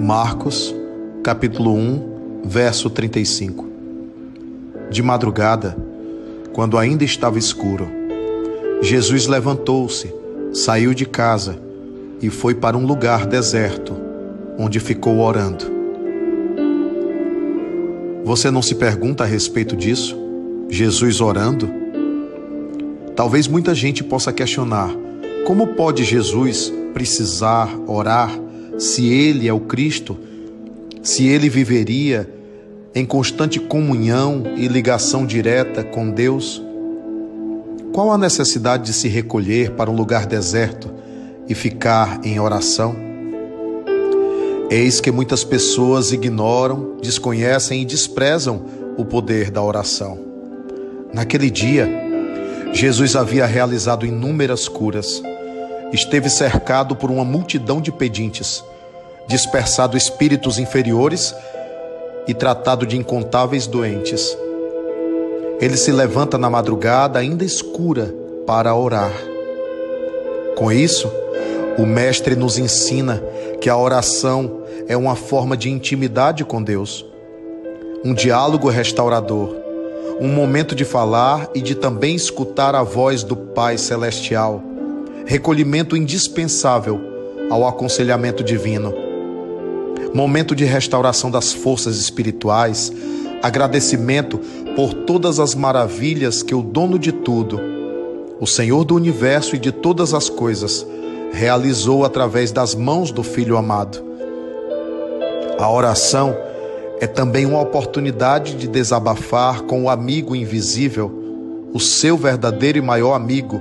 Marcos, capítulo 1, verso 35. De madrugada, quando ainda estava escuro, Jesus levantou-se, saiu de casa e foi para um lugar deserto, onde ficou orando. Você não se pergunta a respeito disso? Jesus orando? Talvez muita gente possa questionar: como pode Jesus precisar orar se ele é o Cristo? Se ele viveria em constante comunhão e ligação direta com Deus? Qual a necessidade de se recolher para um lugar deserto e ficar em oração? Eis que muitas pessoas ignoram, desconhecem e desprezam o poder da oração. Naquele dia, Jesus havia realizado inúmeras curas. Esteve cercado por uma multidão de pedintes, dispersado espíritos inferiores e tratado de incontáveis doentes. Ele se levanta na madrugada ainda escura para orar. Com isso, o Mestre nos ensina que a oração é uma forma de intimidade com Deus, um diálogo restaurador um momento de falar e de também escutar a voz do Pai Celestial, recolhimento indispensável ao aconselhamento divino, momento de restauração das forças espirituais, agradecimento por todas as maravilhas que o dono de tudo, o Senhor do universo e de todas as coisas, realizou através das mãos do Filho amado. A oração é também uma oportunidade de desabafar com o amigo invisível, o seu verdadeiro e maior amigo,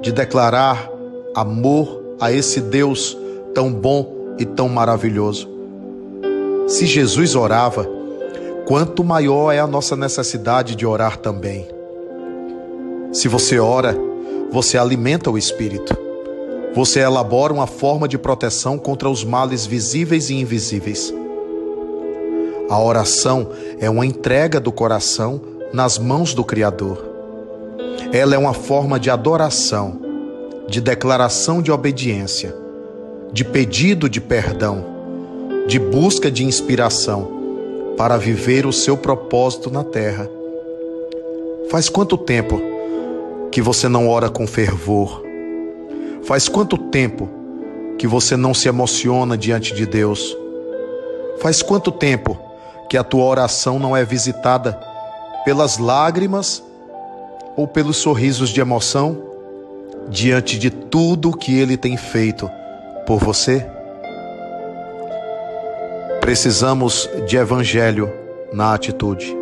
de declarar amor a esse Deus tão bom e tão maravilhoso. Se Jesus orava, quanto maior é a nossa necessidade de orar também. Se você ora, você alimenta o espírito. Você elabora uma forma de proteção contra os males visíveis e invisíveis. A oração é uma entrega do coração nas mãos do Criador. Ela é uma forma de adoração, de declaração de obediência, de pedido de perdão, de busca de inspiração para viver o seu propósito na terra. Faz quanto tempo que você não ora com fervor? Faz quanto tempo que você não se emociona diante de Deus? Faz quanto tempo que a tua oração não é visitada pelas lágrimas ou pelos sorrisos de emoção diante de tudo que ele tem feito por você? Precisamos de evangelho na atitude.